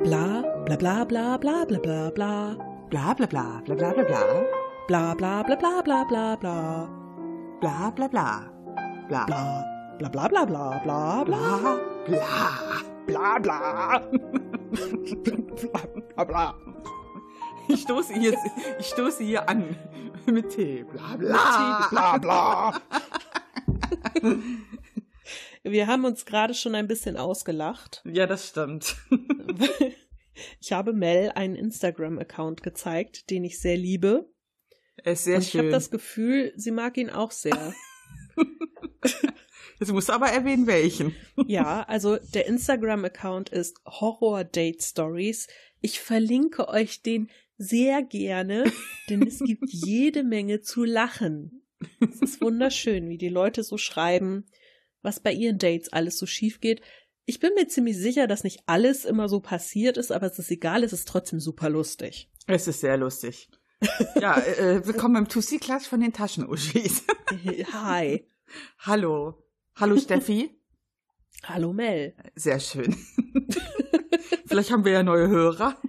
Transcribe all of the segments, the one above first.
Bla bla bla bla bla bla bla bla. Bla bla bla bla bla bla bla. Bla bla bla bla bla bla bla. Bla bla bla. Bla Bla bla bla bla bla bla bla. bla bla bla bla bla. Ich stoße hier, ich stoße hier an mit Tee. Bla bla bla bla. Wir haben uns gerade schon ein bisschen ausgelacht. Ja, das stimmt. Ich habe Mel einen Instagram-Account gezeigt, den ich sehr liebe. Er ist sehr Und ich habe schön. das Gefühl, sie mag ihn auch sehr. Jetzt musst du aber erwähnen, welchen. Ja, also der Instagram-Account ist Horror Date Stories. Ich verlinke euch den sehr gerne, denn es gibt jede Menge zu lachen. Es ist wunderschön, wie die Leute so schreiben, was bei ihren Dates alles so schief geht. Ich bin mir ziemlich sicher, dass nicht alles immer so passiert ist, aber es ist egal, es ist trotzdem super lustig. Es ist sehr lustig. Ja, äh, willkommen im 2C-Class von den Taschenuschis. Hi. Hallo. Hallo Steffi. Hallo Mel. Sehr schön. Vielleicht haben wir ja neue Hörer.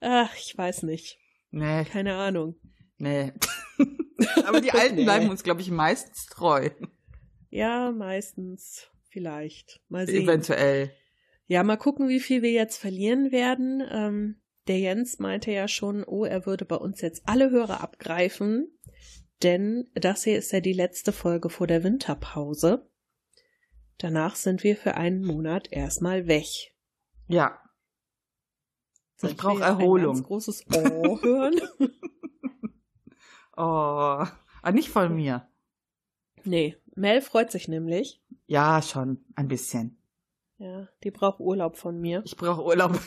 Ach, ich weiß nicht. Nee, Keine Ahnung. nee. Aber die Alten Nee. bleiben uns, glaube ich, meistens treu. Ja, meistens. Vielleicht. Mal sehen. Eventuell. Ja, mal gucken, wie viel wir jetzt verlieren werden. Ähm, der Jens meinte ja schon, oh, er würde bei uns jetzt alle Hörer abgreifen, denn das hier ist ja die letzte Folge vor der Winterpause. Danach sind wir für einen Monat erstmal weg. Ja. Soll Ich brauch mir jetzt Erholung. Ein ganz großes Oh hören. Oh. Ah, nicht von mir. nee, Mel freut sich nämlich. Ja, schon. Ein bisschen. Ja, die braucht Urlaub von mir. Ich brauche Urlaub.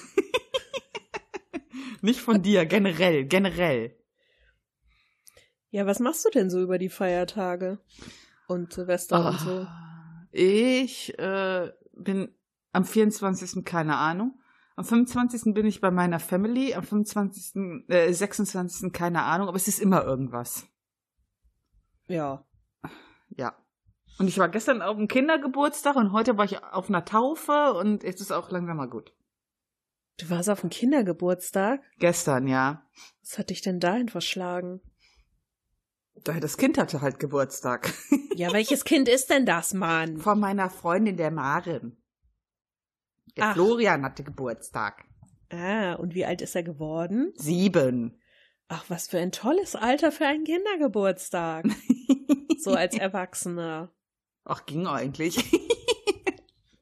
nicht von dir, generell, generell. Ja, was machst du denn so über die Feiertage? Und Silvester und so? Ah, Ich äh, bin am 24. keine Ahnung. Am 25. bin ich bei meiner Family, am 25. Äh, 26. keine Ahnung, aber es ist immer irgendwas. Ja. Ja. Und ich war gestern auf dem Kindergeburtstag und heute war ich auf einer Taufe und jetzt ist auch langsam mal gut. Du warst auf dem Kindergeburtstag? Gestern, ja. Was hat dich denn dahin verschlagen? Das Kind hatte halt Geburtstag. Ja, welches Kind ist denn das, Mann? Von meiner Freundin, der Maren. Der Ach. Florian hatte Geburtstag. Ah, und wie alt ist er geworden? Sieben. Ach, was für ein tolles Alter für einen Kindergeburtstag. So als Erwachsener. Ach, ging eigentlich.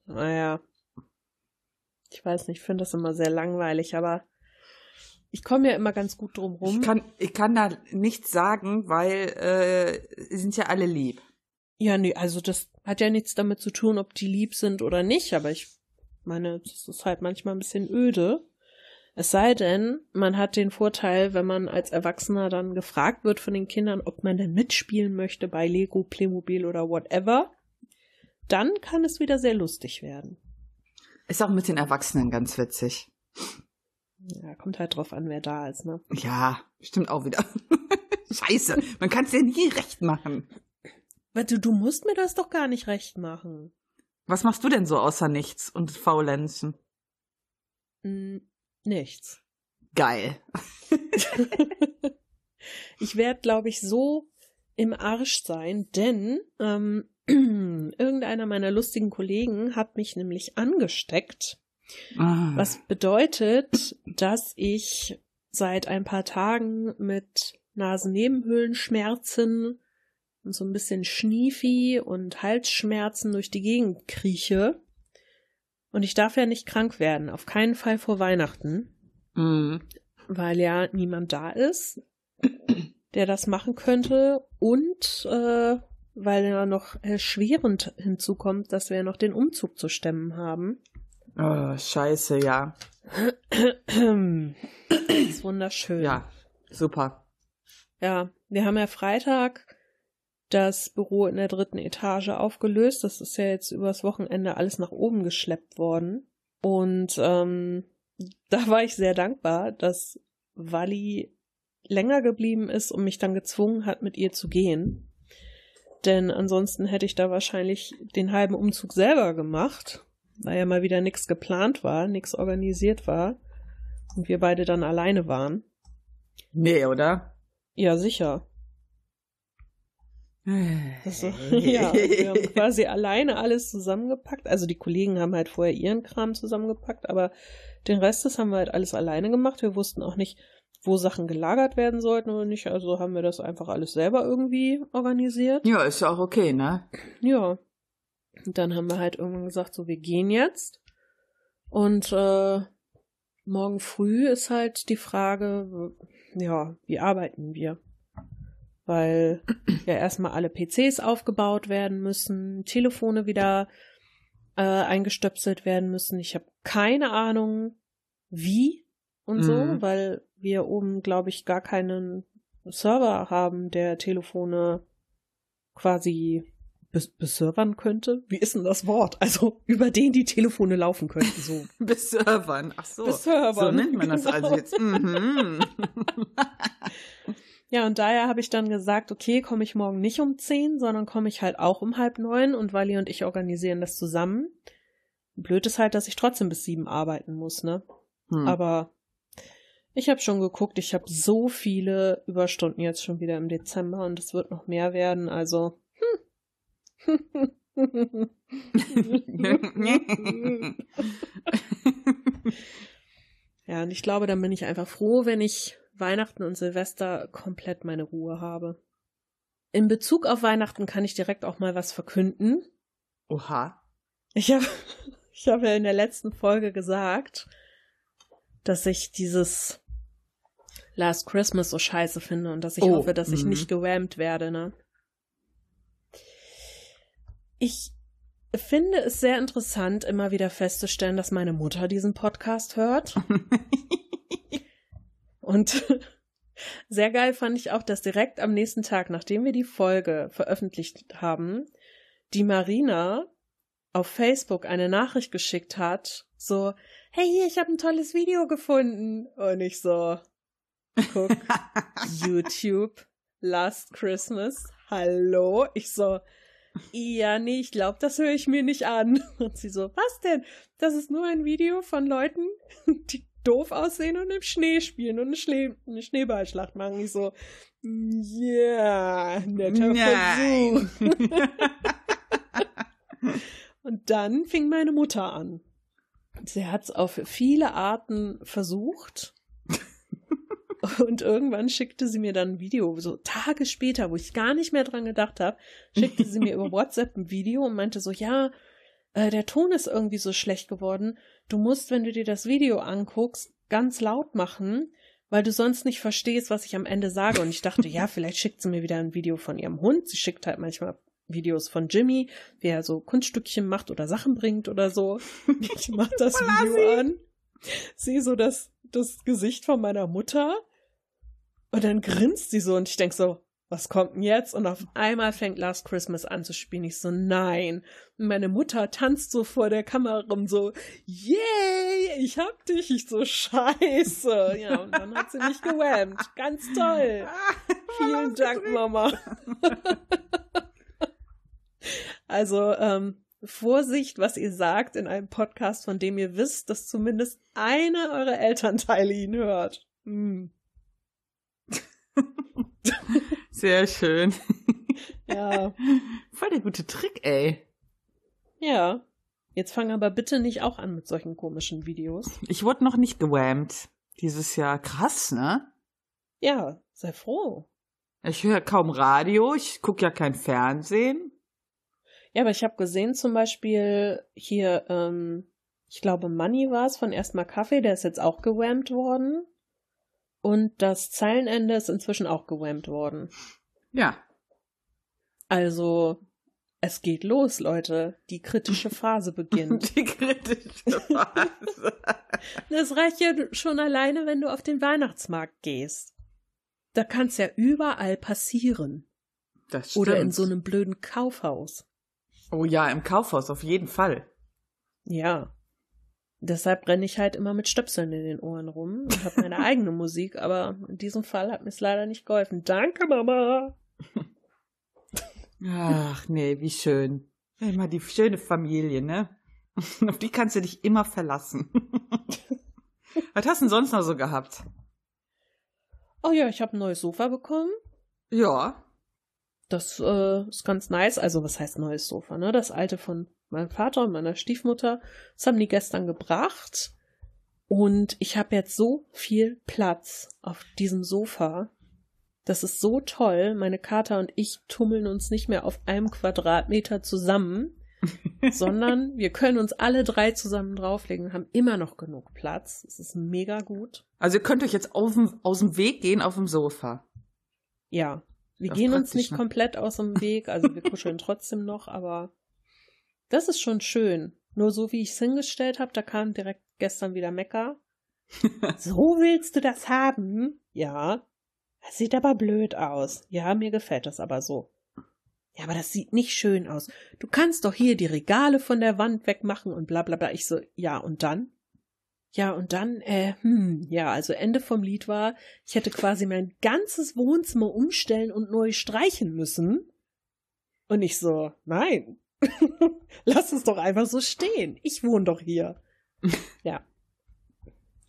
Naja. Ich weiß nicht, ich finde das immer sehr langweilig, aber ich komme ja immer ganz gut drum rum. Ich kann, ich kann da nichts sagen, weil äh, sind ja alle lieb. Ja, nee, also das hat ja nichts damit zu tun, ob die lieb sind oder nicht, aber ich meine, das ist halt manchmal ein bisschen öde. Es sei denn, man hat den Vorteil, wenn man als Erwachsener dann gefragt wird von den Kindern, ob man denn mitspielen möchte bei Lego, Playmobil oder whatever, dann kann es wieder sehr lustig werden. Ist auch mit den Erwachsenen ganz witzig. Ja, kommt halt drauf an, wer da ist, ne? Ja, stimmt auch wieder. Scheiße, man kann es ja nie recht machen. Warte, du musst mir das doch gar nicht recht machen. Was machst du denn so außer nichts und Faulenzen? Nichts. Geil. ich werde, glaube ich, so im Arsch sein, denn ähm, irgendeiner meiner lustigen Kollegen hat mich nämlich angesteckt, Ah. was bedeutet, dass ich seit ein paar Tagen mit Nasennebenhöhlenschmerzen und so ein bisschen Schniefi und Halsschmerzen durch die Gegend krieche. Und ich darf ja nicht krank werden, auf keinen Fall vor Weihnachten Mhm. weil ja niemand da ist, der das machen könnte und äh, weil ja noch erschwerend hinzukommt, dass wir ja noch den Umzug zu stemmen haben. Oh, scheiße, ja. Das ist wunderschön. Ja, super. Ja, wir haben ja Freitag das Büro in der dritten Etage aufgelöst. Das ist ja jetzt übers Wochenende alles nach oben geschleppt worden. Und ähm, da war ich sehr dankbar, dass Wally länger geblieben ist und mich dann gezwungen hat, mit ihr zu gehen. Denn ansonsten hätte ich da wahrscheinlich den halben Umzug selber gemacht, weil ja mal wieder nichts geplant war, nichts organisiert war und wir beide dann alleine waren. Nee, oder? Ja, sicher. Also, ja, wir haben quasi alleine alles zusammengepackt. Also die Kollegen haben halt vorher ihren Kram zusammengepackt, aber den Rest, das haben wir halt alles alleine gemacht. Wir wussten auch nicht, wo Sachen gelagert werden sollten oder nicht. Also haben wir das einfach alles selber irgendwie organisiert. Ja, ist ja auch okay, ne? Ja. Und dann haben wir halt irgendwann gesagt, so, wir gehen jetzt. Und äh, morgen früh ist halt die Frage, ja, wie arbeiten wir? Weil ja erstmal alle PCs aufgebaut werden müssen, Telefone wieder äh, eingestöpselt werden müssen. Ich habe keine Ahnung, wie und mhm. so, weil wir oben, glaube ich, gar keinen Server haben, der Telefone quasi bes beservern könnte. Wie ist denn das Wort? Also über den die Telefone laufen könnten, so. beservern, ach so. Beservern. So nennt man das also genau. also jetzt. Mhm. ja, und daher habe ich dann gesagt, okay, komme ich morgen nicht um zehn, sondern komme ich halt auch um halb neun und Wally und ich organisieren das zusammen. Blöd ist halt, dass ich trotzdem bis sieben arbeiten muss, ne? Hm. Aber ich habe schon geguckt, ich habe so viele Überstunden jetzt schon wieder im Dezember und es wird noch mehr werden, also. Hm. ja, und ich glaube, dann bin ich einfach froh, wenn ich Weihnachten und Silvester komplett meine Ruhe habe. In Bezug auf Weihnachten kann ich direkt auch mal was verkünden. Oha. Ich habe ich hab ja in der letzten Folge gesagt, dass ich dieses Last Christmas so scheiße finde und dass ich oh, hoffe, dass ich mhm. nicht gewammt werde, ne? Ich finde es sehr interessant, immer wieder festzustellen, dass meine Mutter diesen Podcast hört. und sehr geil fand ich auch, dass direkt am nächsten Tag, nachdem wir die Folge veröffentlicht haben, die Marina auf Facebook eine Nachricht geschickt hat, so, hey, ich habe ein tolles Video gefunden. Und ich so, guck, YouTube, Last Christmas, hallo. Ich so, ja, nee, ich glaube, das höre ich mir nicht an. Und sie so, was denn? Das ist nur ein Video von Leuten, die doof aussehen und im Schnee spielen und eine, Schnee eine Schneeballschlacht machen. Ich so, ja, yeah, netter Nein. Versuch. und dann fing meine Mutter an. Sie hat es auf viele Arten versucht und irgendwann schickte sie mir dann ein Video, so Tage später, wo ich gar nicht mehr dran gedacht habe, schickte sie mir über WhatsApp ein Video und meinte so, ja, äh, der Ton ist irgendwie so schlecht geworden. Du musst, wenn du dir das Video anguckst, ganz laut machen, weil du sonst nicht verstehst, was ich am Ende sage. Und ich dachte, ja, vielleicht schickt sie mir wieder ein Video von ihrem Hund. Sie schickt halt manchmal Videos von Jimmy, wie er so Kunststückchen macht oder Sachen bringt oder so. Ich mach das Video an, sehe so das, das Gesicht von meiner Mutter und dann grinst sie so und ich denk so, was kommt denn jetzt? Und auf einmal fängt Last Christmas an zu spielen. Ich so, nein. Und meine Mutter tanzt so vor der Kamera rum, so, yay, ich hab dich. Ich so, scheiße. Ja, und dann hat sie mich gewammt. Ganz toll. Vielen Dank, Mama. also, ähm, Vorsicht, was ihr sagt in einem Podcast, von dem ihr wisst, dass zumindest einer eurer Elternteile ihn hört. Hm. Sehr schön. Ja. Voll der gute Trick, ey. Ja. Jetzt fang aber bitte nicht auch an mit solchen komischen Videos. Ich wurde noch nicht gewammt dieses Jahr. Krass, ne? Ja, sei froh. Ich höre kaum Radio, ich gucke ja kein Fernsehen. Ja, aber ich habe gesehen zum Beispiel hier, ähm, ich glaube Money war es von Erstmal Kaffee, der ist jetzt auch gewammt worden. Und das Zeilenende ist inzwischen auch gewammt worden. Ja. Also, es geht los, Leute. Die kritische Phase beginnt. Die kritische Phase. das reicht ja schon alleine, wenn du auf den Weihnachtsmarkt gehst. Da kann es ja überall passieren. Das stimmt. Oder in so einem blöden Kaufhaus. Oh ja, im Kaufhaus auf jeden Fall. Ja. Deshalb renne ich halt immer mit Stöpseln in den Ohren rum und habe meine eigene Musik, aber in diesem Fall hat mir es leider nicht geholfen. Danke, Mama! Ach nee, wie schön. Immer die schöne Familie, ne? Auf die kannst du dich immer verlassen. Was hast du denn sonst noch so gehabt? Oh ja, ich habe ein neues Sofa bekommen. Ja. Das äh, ist ganz nice. Also, was heißt neues Sofa, ne? Das alte von meinem Vater und meiner Stiefmutter. Das haben die gestern gebracht. Und ich habe jetzt so viel Platz auf diesem Sofa. Das ist so toll. Meine Kater und ich tummeln uns nicht mehr auf einem Quadratmeter zusammen, sondern wir können uns alle drei zusammen drauflegen und haben immer noch genug Platz. Es ist mega gut. Also ihr könnt euch jetzt auf dem, aus dem Weg gehen auf dem Sofa. Ja, wir das gehen uns nicht ne? komplett aus dem Weg, also wir kuscheln trotzdem noch, aber das ist schon schön. Nur so wie ich es hingestellt habe, da kam direkt gestern wieder Mecker. so willst du das haben? Ja. Das sieht aber blöd aus. Ja, mir gefällt das aber so. Ja, aber das sieht nicht schön aus. Du kannst doch hier die Regale von der Wand wegmachen und bla bla bla. Ich so, ja, und dann? Ja, und dann, äh, hm, ja, also Ende vom Lied war, ich hätte quasi mein ganzes Wohnzimmer umstellen und neu streichen müssen. Und ich so, nein, lass es doch einfach so stehen. Ich wohne doch hier. ja.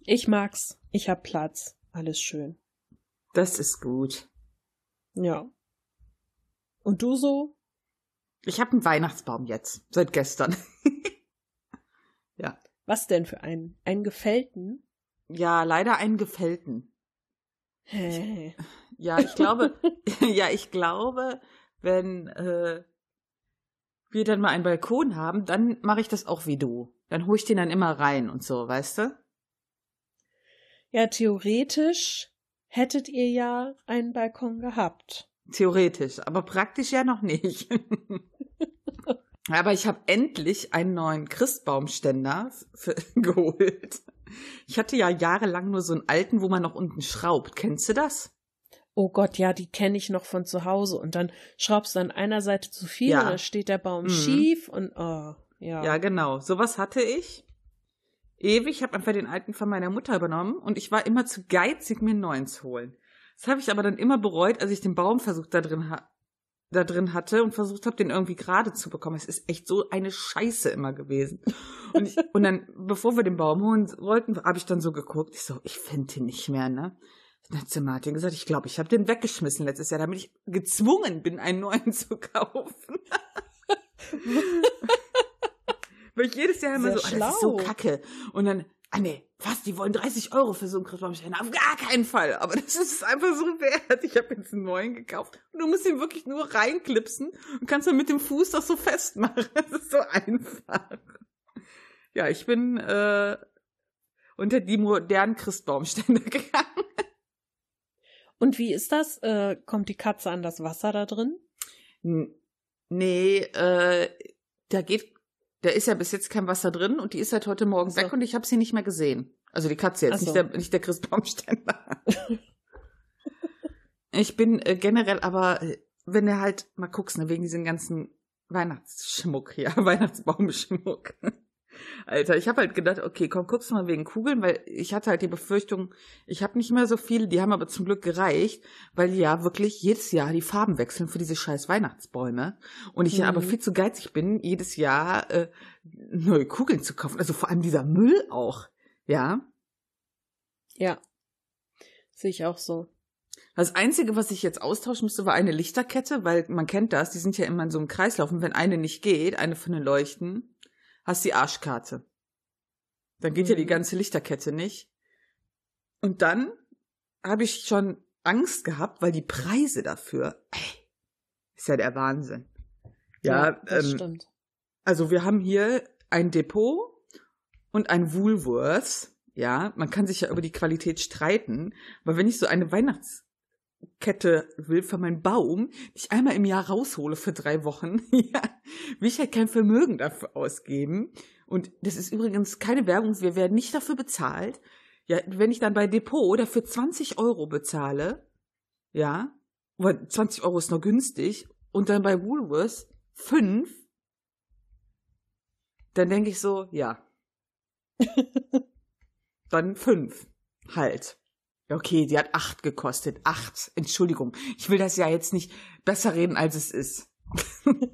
Ich mag's. Ich hab Platz. Alles schön. Das ist gut. Ja. Und du so? Ich habe einen Weihnachtsbaum jetzt, seit gestern. ja. Was denn für einen? Einen gefällten? Ja, leider einen gefällten. Hä? Ja, ich glaube, ja, ich glaube, wenn äh, wir dann mal einen Balkon haben, dann mache ich das auch wie du. Dann hole ich den dann immer rein und so, weißt du? Ja, theoretisch hättet ihr ja einen Balkon gehabt. Theoretisch, aber praktisch ja noch nicht. aber ich habe endlich einen neuen Christbaumständer für, geholt. Ich hatte ja jahrelang nur so einen alten, wo man noch unten schraubt. Kennst du das? Oh Gott, ja, die kenne ich noch von zu Hause. Und dann schraubst du an einer Seite zu viel ja. und dann steht der Baum mhm. schief und oh, ja. Ja, genau. Sowas hatte ich. Ewig, ich habe einfach den alten von meiner Mutter übernommen und ich war immer zu geizig, mir einen neuen zu holen. Das habe ich aber dann immer bereut, als ich den Baumversuch da drin, da drin hatte und versucht habe, den irgendwie gerade zu bekommen. Es ist echt so eine Scheiße immer gewesen. Und, ich, und dann, bevor wir den Baum holen wollten, habe ich dann so geguckt. Ich so, ich finde den nicht mehr, ne? Dann hat sie Martin gesagt, ich glaube, ich habe den weggeschmissen letztes Jahr, damit ich gezwungen bin, einen neuen zu kaufen. Weil ich jedes Jahr immer Sehr so, oh, das ist so kacke. Und dann, ah nee, was, die wollen 30 Euro für so einen Christbaumständer? Auf gar keinen Fall. Aber das ist einfach so wert. Ich habe jetzt einen neuen gekauft. Und du musst ihn wirklich nur reinklipsen und kannst dann mit dem Fuß das so festmachen. Das ist so einfach. Ja, ich bin äh, unter die modernen Christbaumstände gegangen. Und wie ist das? Äh, kommt die Katze an das Wasser da drin? Nee, äh, da geht da ist ja bis jetzt kein Wasser drin und die ist seit heute Morgen so. weg und ich habe sie nicht mehr gesehen. Also die Katze jetzt, so. nicht, der, nicht der Christbaumständer. ich bin äh, generell aber, äh, wenn du halt mal guckst, ne, wegen diesem ganzen Weihnachtsschmuck, ja, Weihnachtsbaumschmuck. Alter, ich habe halt gedacht, okay, komm, guckst du mal wegen Kugeln, weil ich hatte halt die Befürchtung, ich habe nicht mehr so viele, die haben aber zum Glück gereicht, weil die ja wirklich jedes Jahr die Farben wechseln für diese scheiß Weihnachtsbäume. Und ich mhm. ja aber mhm. viel zu geizig bin, jedes Jahr äh, neue Kugeln zu kaufen. Also vor allem dieser Müll auch, ja. Ja. Sehe ich auch so. Das Einzige, was ich jetzt austauschen müsste, war eine Lichterkette, weil man kennt das, die sind ja immer in so einem Kreislauf und wenn eine nicht geht, eine von den Leuchten, hast die Arschkarte. Dann geht mhm. ja die mhm. ganze Lichterkette nicht. Und dann habe ich schon Angst gehabt, weil die Preise dafür, ey, ist ja der Wahnsinn. Ja, ja das ähm, stimmt. Also wir haben hier ein Depot und ein Woolworths. Ja, man kann sich ja über die Qualität streiten, aber wenn ich so eine Weihnachts Kette will für meinen Baum, die ich einmal im Jahr raushole für drei Wochen, ja, will ich halt kein Vermögen dafür ausgeben. Und das ist übrigens keine Werbung, wir werden nicht dafür bezahlt. Ja, wenn ich dann bei Depot dafür 20 Euro bezahle, ja, weil 20 Euro ist noch günstig, und dann bei Woolworths 5, dann denke ich so, ja. dann 5. Halt. Okay, die hat acht gekostet. Acht. Entschuldigung. Ich will das ja jetzt nicht besser reden, als es ist.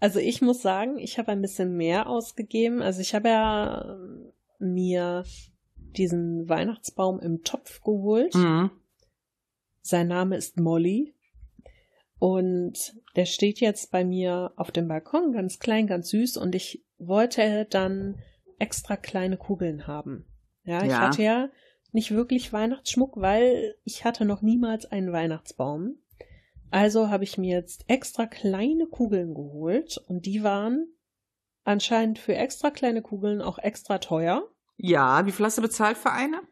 also ich muss sagen, ich habe ein bisschen mehr ausgegeben. Also ich habe ja ähm, mir diesen Weihnachtsbaum im Topf geholt. Mhm. Sein Name ist Molly. Und der steht jetzt bei mir auf dem Balkon, ganz klein, ganz süß. Und ich wollte dann extra kleine Kugeln haben. Ja, ich Ja. hatte ja nicht wirklich Weihnachtsschmuck, weil ich hatte noch niemals einen Weihnachtsbaum. Also habe ich mir jetzt extra kleine Kugeln geholt und die waren anscheinend für extra kleine Kugeln auch extra teuer. Ja, wie viel hast du bezahlt für eine?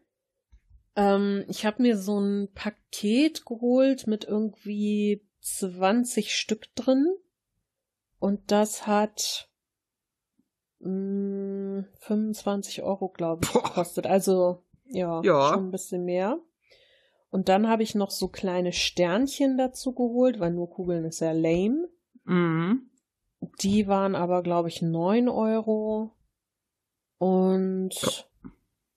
Ähm, ich habe mir so ein Paket geholt mit irgendwie 20 Stück drin. Und das hat mh, 25 Euro, glaube ich, Boah. gekostet. Also ja, Ja. schon ein bisschen mehr. Und dann habe ich noch so kleine Sternchen dazu geholt, weil nur Kugeln ist ja lame. Mhm. Die waren aber, glaube ich, 9 Euro. Und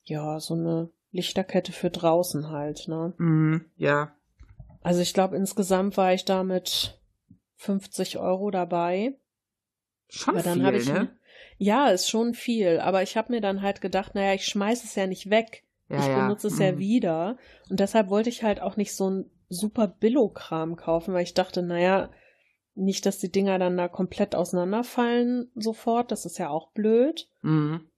ja, so eine Lichterkette für draußen halt, ne? Mhm. Ja. Also ich glaube, insgesamt war ich da mit 50 Euro dabei. Schon Aber dann viel, ich ne? ja, ist schon viel, aber ich habe mir dann halt gedacht, naja, ich schmeiß es ja nicht weg. Ja, ich ja. benutze es ja Mhm. wieder. Und deshalb wollte ich halt auch nicht so ein super Billo-Kram kaufen, weil ich dachte, naja, nicht, dass die Dinger dann da komplett auseinanderfallen sofort. Das ist ja auch blöd. Mhm.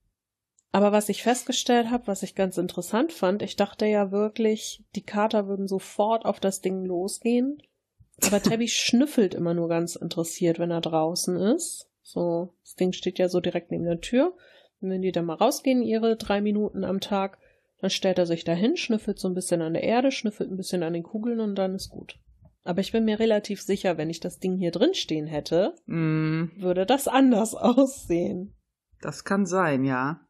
Aber was ich festgestellt habe, was ich ganz interessant fand, ich dachte ja wirklich, die Kater würden sofort auf das Ding losgehen. Aber Tabby schnüffelt immer nur ganz interessiert, wenn er draußen ist. So, das Ding steht ja so direkt neben der Tür. Und wenn die dann mal rausgehen, ihre drei Minuten am Tag, dann stellt er sich dahin, schnüffelt so ein bisschen an der Erde, schnüffelt ein bisschen an den Kugeln und dann ist gut. Aber ich bin mir relativ sicher, wenn ich das Ding hier drin stehen hätte, Mhm. würde das anders aussehen. Das kann sein, ja.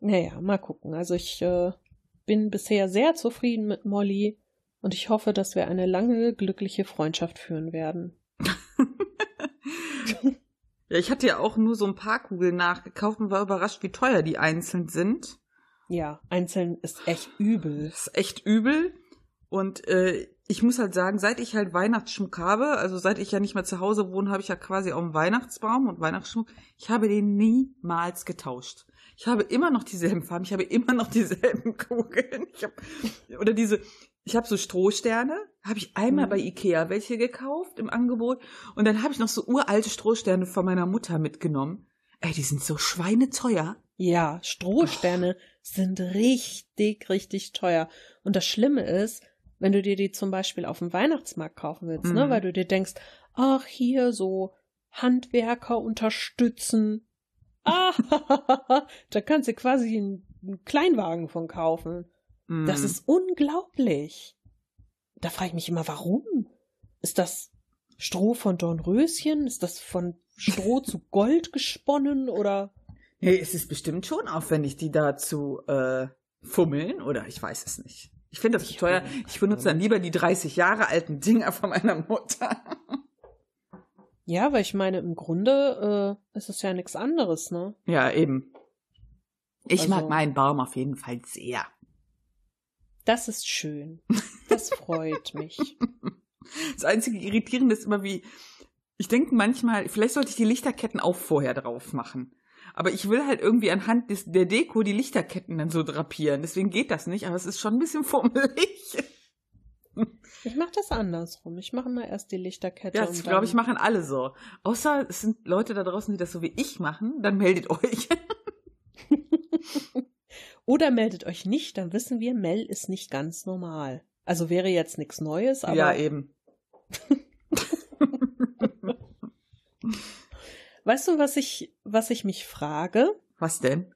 Naja, mal gucken. Also ich äh, bin bisher sehr zufrieden mit Molly und ich hoffe, dass wir eine lange, glückliche Freundschaft führen werden. ja, ich hatte ja auch nur so ein paar Kugeln nachgekauft und war überrascht, wie teuer die einzeln sind. Ja, einzeln ist echt übel. Ist echt übel. Und äh, ich muss halt sagen, seit ich halt Weihnachtsschmuck habe, also seit ich ja nicht mehr zu Hause wohne, habe ich ja quasi auch einen Weihnachtsbaum und Weihnachtsschmuck. Ich habe den niemals getauscht. Ich habe immer noch dieselben Farben, ich habe immer noch dieselben Kugeln. Ich hab, oder diese, ich habe so Strohsterne, habe ich einmal Mhm. bei Ikea welche gekauft im Angebot und dann habe ich noch so uralte Strohsterne von meiner Mutter mitgenommen. Ey, die sind so schweineteuer. Ja, Strohsterne sind richtig, richtig teuer. Und das Schlimme ist, wenn du dir die zum Beispiel auf dem Weihnachtsmarkt kaufen willst, ne, Mhm. weil du dir denkst, ach, hier so Handwerker unterstützen. Ah, da kannst du quasi einen, einen Kleinwagen von kaufen. Das Mm. ist unglaublich. Da frage ich mich immer, warum? Ist das Stroh von Dornröschen? Ist das von Stroh zu Gold gesponnen oder? Hey, es ist bestimmt schon aufwendig, die da zu äh, fummeln, oder ich weiß es nicht. Ich finde das zu teuer. Ich benutze dann lieber die 30 Jahre alten Dinger von meiner Mutter. Ja, weil ich meine, im Grunde äh, ist es ja nichts anderes, ne? Ja, eben. Ich Also- mag meinen Baum auf jeden Fall sehr. Das ist schön. Das freut mich. Das einzige Irritierende ist immer wie, ich denke manchmal, vielleicht sollte ich die Lichterketten auch vorher drauf machen. Aber ich will halt irgendwie anhand des, der Deko die Lichterketten dann so drapieren. Deswegen geht das nicht, aber es ist schon ein bisschen fummelig. Ich mache das andersrum. Ich mache mal erst die Lichterkette. Ja, das glaube ich machen alle so. Außer es sind Leute da draußen, die das so wie ich machen, dann meldet euch. Oder meldet euch nicht, dann wissen wir, Mel ist nicht ganz normal. Also wäre jetzt nichts Neues, aber ja, eben. weißt du, was ich, was ich mich frage? Was denn?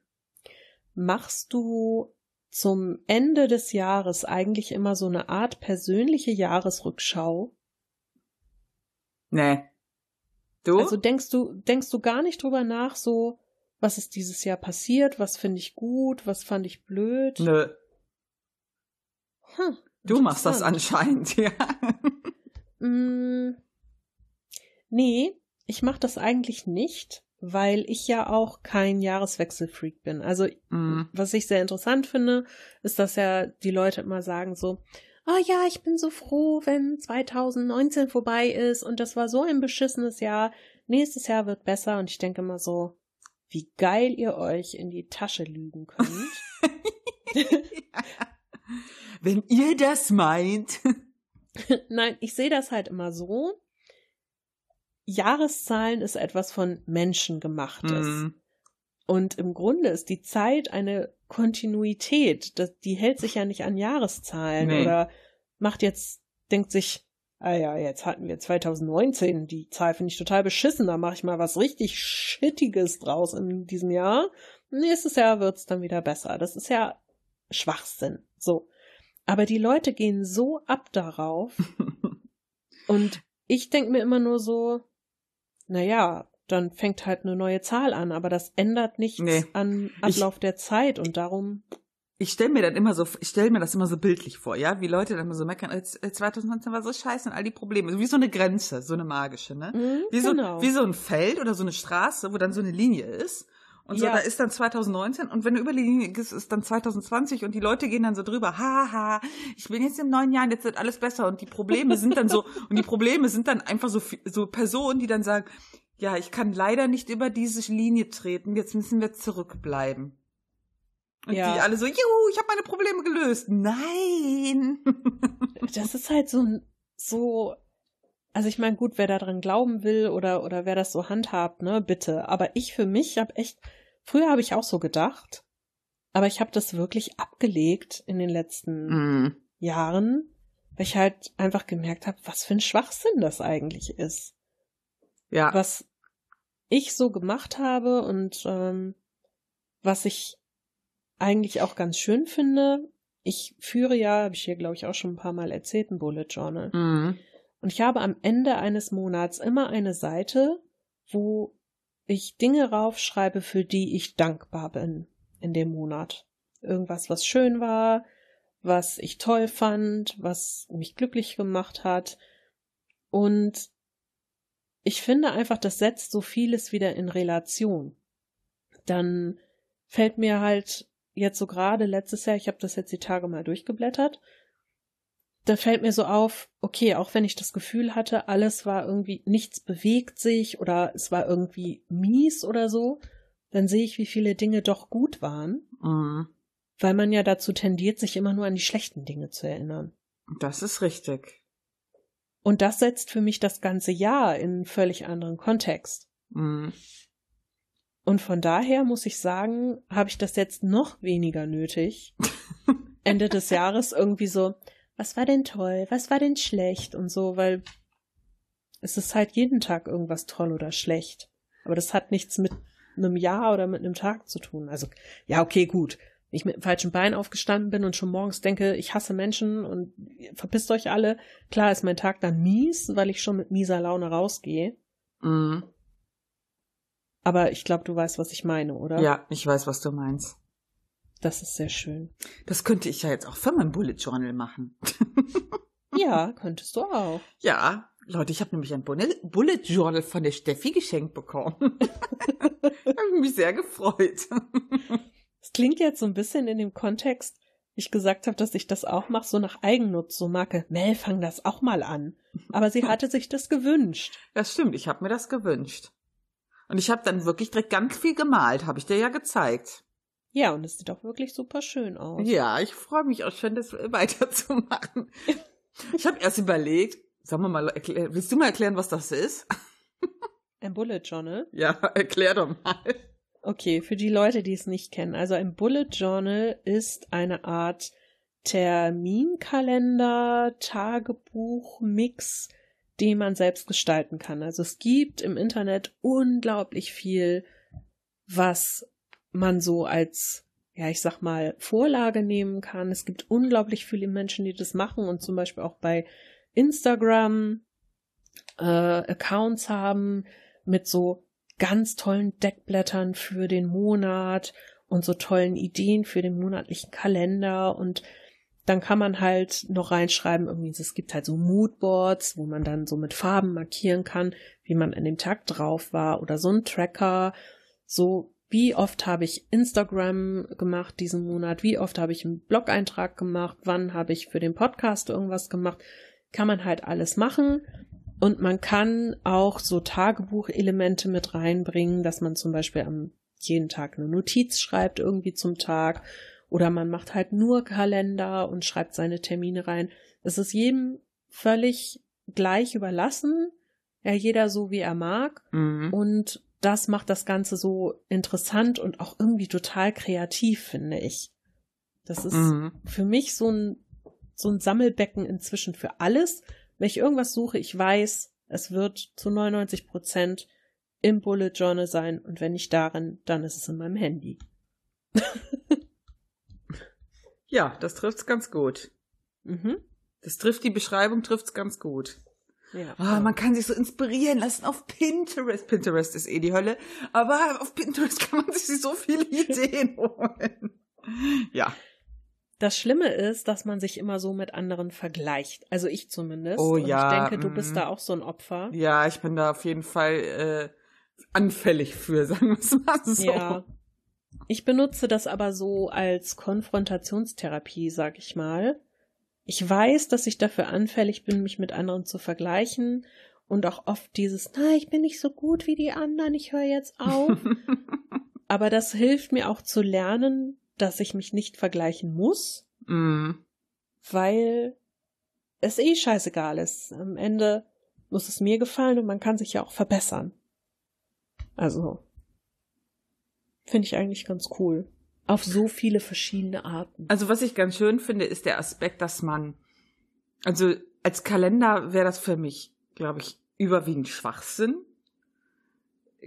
Machst du zum Ende des Jahres eigentlich immer so eine Art persönliche Jahresrückschau? Nee. Du? Also denkst du, denkst du gar nicht drüber nach, so, was ist dieses Jahr passiert, was finde ich gut, was fand ich blöd? Nö. Hm, Du machst das anscheinend, ja. Mm, nee, ich mache das eigentlich nicht, weil ich ja auch kein Jahreswechselfreak bin. Also Mm. was ich sehr interessant finde, ist, dass ja die Leute immer sagen so, oh ja, ich bin so froh, wenn 2019 vorbei ist und das war so ein beschissenes Jahr. Nächstes Jahr wird besser und ich denke immer so, wie geil ihr euch in die Tasche lügen könnt. Wenn ihr das meint. Nein, ich sehe das halt immer so. Jahreszahlen ist etwas von Menschen gemachtes. Mm. Und im Grunde ist die Zeit eine Kontinuität. Das, die hält sich ja nicht an Jahreszahlen nee. oder macht jetzt, denkt sich, ah ja, jetzt hatten wir 2019, die Zahl finde ich total beschissen, da mache ich mal was richtig Shittiges draus in diesem Jahr. Nächstes Jahr wird's dann wieder besser. Das ist ja Schwachsinn. So. Aber die Leute gehen so ab darauf. und ich denke mir immer nur so, naja, dann fängt halt eine neue Zahl an, aber das ändert nichts nee. an Ablauf ich, der Zeit und darum. Ich stelle mir dann immer so, ich stelle mir das immer so bildlich vor, ja, wie Leute dann immer so meckern, 2019 war so scheiße und all die Probleme, wie so eine Grenze, so eine magische, ne? Mhm, wie, so, genau. wie so ein Feld oder so eine Straße, wo dann so eine Linie ist. Und so, ja. da ist dann 2019 und wenn du über die Linie gehst, ist dann 2020 und die Leute gehen dann so drüber, haha, ich bin jetzt im neuen Jahr und jetzt wird alles besser und die Probleme sind dann so, und die Probleme sind dann einfach so, so Personen, die dann sagen, ja, ich kann leider nicht über diese Linie treten, jetzt müssen wir zurückbleiben. Und ja. die alle so, juhu, ich habe meine Probleme gelöst. Nein. das ist halt so, so, also ich meine, gut, wer daran glauben will oder, oder wer das so handhabt, ne, bitte. Aber ich für mich habe echt, früher habe ich auch so gedacht, aber ich habe das wirklich abgelegt in den letzten mm. Jahren, weil ich halt einfach gemerkt habe, was für ein Schwachsinn das eigentlich ist. Ja. Was ich so gemacht habe und ähm, was ich eigentlich auch ganz schön finde, ich führe ja, habe ich hier glaube ich auch schon ein paar Mal erzählt, ein Bullet Journal. Mhm. Und ich habe am Ende eines Monats immer eine Seite, wo ich Dinge raufschreibe, für die ich dankbar bin in dem Monat. Irgendwas, was schön war, was ich toll fand, was mich glücklich gemacht hat. Und ich finde einfach, das setzt so vieles wieder in Relation. Dann fällt mir halt jetzt so gerade letztes Jahr, ich habe das jetzt die Tage mal durchgeblättert, da fällt mir so auf, okay, auch wenn ich das Gefühl hatte, alles war irgendwie, nichts bewegt sich oder es war irgendwie mies oder so, dann sehe ich, wie viele Dinge doch gut waren. Mhm. Weil man ja dazu tendiert, sich immer nur an die schlechten Dinge zu erinnern. Das ist richtig. Und das setzt für mich das ganze Jahr in einen völlig anderen Kontext. Mhm. Und von daher muss ich sagen, habe ich das jetzt noch weniger nötig. Ende des Jahres irgendwie so, was war denn toll, was war denn schlecht und so, weil es ist halt jeden Tag irgendwas toll oder schlecht. Aber das hat nichts mit einem Jahr oder mit einem Tag zu tun. Also, ja, okay, gut ich mit dem falschen Bein aufgestanden bin und schon morgens denke, ich hasse Menschen und verpisst euch alle. Klar ist mein Tag dann mies, weil ich schon mit mieser Laune rausgehe. Mhm. Aber ich glaube, du weißt, was ich meine, oder? Ja, ich weiß, was du meinst. Das ist sehr schön. Das könnte ich ja jetzt auch für mein Bullet Journal machen. ja, könntest du auch. Ja, Leute, ich habe nämlich ein Bullet Journal von der Steffi geschenkt bekommen. habe mich sehr gefreut. Es klingt jetzt so ein bisschen in dem Kontext, ich gesagt habe, dass ich das auch mache, so nach Eigennutz, so Marke, Mel, fang das auch mal an. Aber sie hatte sich das gewünscht. Das stimmt, ich habe mir das gewünscht. Und ich habe dann wirklich direkt ganz viel gemalt, habe ich dir ja gezeigt. Ja, und es sieht auch wirklich super schön aus. Ja, ich freue mich auch schon, das weiterzumachen. ich habe erst überlegt, sagen wir mal, erklär, willst du mal erklären, was das ist? Ein Bullet Journal? Ja, erklär doch mal. Okay, für die Leute, die es nicht kennen. Also ein Bullet Journal ist eine Art Terminkalender, Tagebuch, Mix, den man selbst gestalten kann. Also es gibt im Internet unglaublich viel, was man so als, ja, ich sag mal, Vorlage nehmen kann. Es gibt unglaublich viele Menschen, die das machen und zum Beispiel auch bei Instagram äh, Accounts haben mit so ganz tollen Deckblättern für den Monat und so tollen Ideen für den monatlichen Kalender und dann kann man halt noch reinschreiben, irgendwie, es gibt halt so Moodboards, wo man dann so mit Farben markieren kann, wie man an dem Tag drauf war oder so ein Tracker, so wie oft habe ich Instagram gemacht diesen Monat, wie oft habe ich einen Blog-Eintrag gemacht, wann habe ich für den Podcast irgendwas gemacht, kann man halt alles machen. Und man kann auch so Tagebuchelemente mit reinbringen, dass man zum Beispiel am jeden Tag eine Notiz schreibt irgendwie zum Tag oder man macht halt nur Kalender und schreibt seine Termine rein. Es ist jedem völlig gleich überlassen, ja, jeder so wie er mag Mhm. und das macht das Ganze so interessant und auch irgendwie total kreativ, finde ich. Das ist Mhm. für mich so ein, so ein Sammelbecken inzwischen für alles. Wenn ich irgendwas suche, ich weiß, es wird zu 99 Prozent im Bullet Journal sein und wenn nicht darin, dann ist es in meinem Handy. Ja, das trifft's ganz gut. Mhm. Das trifft die Beschreibung, trifft's ganz gut. Ja. Ah, man kann sich so inspirieren lassen auf Pinterest. Pinterest ist eh die Hölle, aber auf Pinterest kann man sich so viele Ideen holen. Ja. Das Schlimme ist, dass man sich immer so mit anderen vergleicht. Also ich zumindest. Oh und ja, Ich denke, du mhm. bist da auch so ein Opfer. Ja, ich bin da auf jeden Fall äh, anfällig für, sagen wir es mal so. Ja. Ich benutze das aber so als Konfrontationstherapie, sag ich mal. Ich weiß, dass ich dafür anfällig bin, mich mit anderen zu vergleichen und auch oft dieses, na, ich bin nicht so gut wie die anderen, ich höre jetzt auf. aber das hilft mir auch zu lernen, dass ich mich nicht vergleichen muss, mm, weil es eh scheißegal ist. Am Ende muss es mir gefallen und man kann sich ja auch verbessern. Also, finde ich eigentlich ganz cool. Auf so viele verschiedene Arten. Also was ich ganz schön finde, ist der Aspekt, dass man, also als Kalender wäre das für mich, glaube ich, überwiegend Schwachsinn.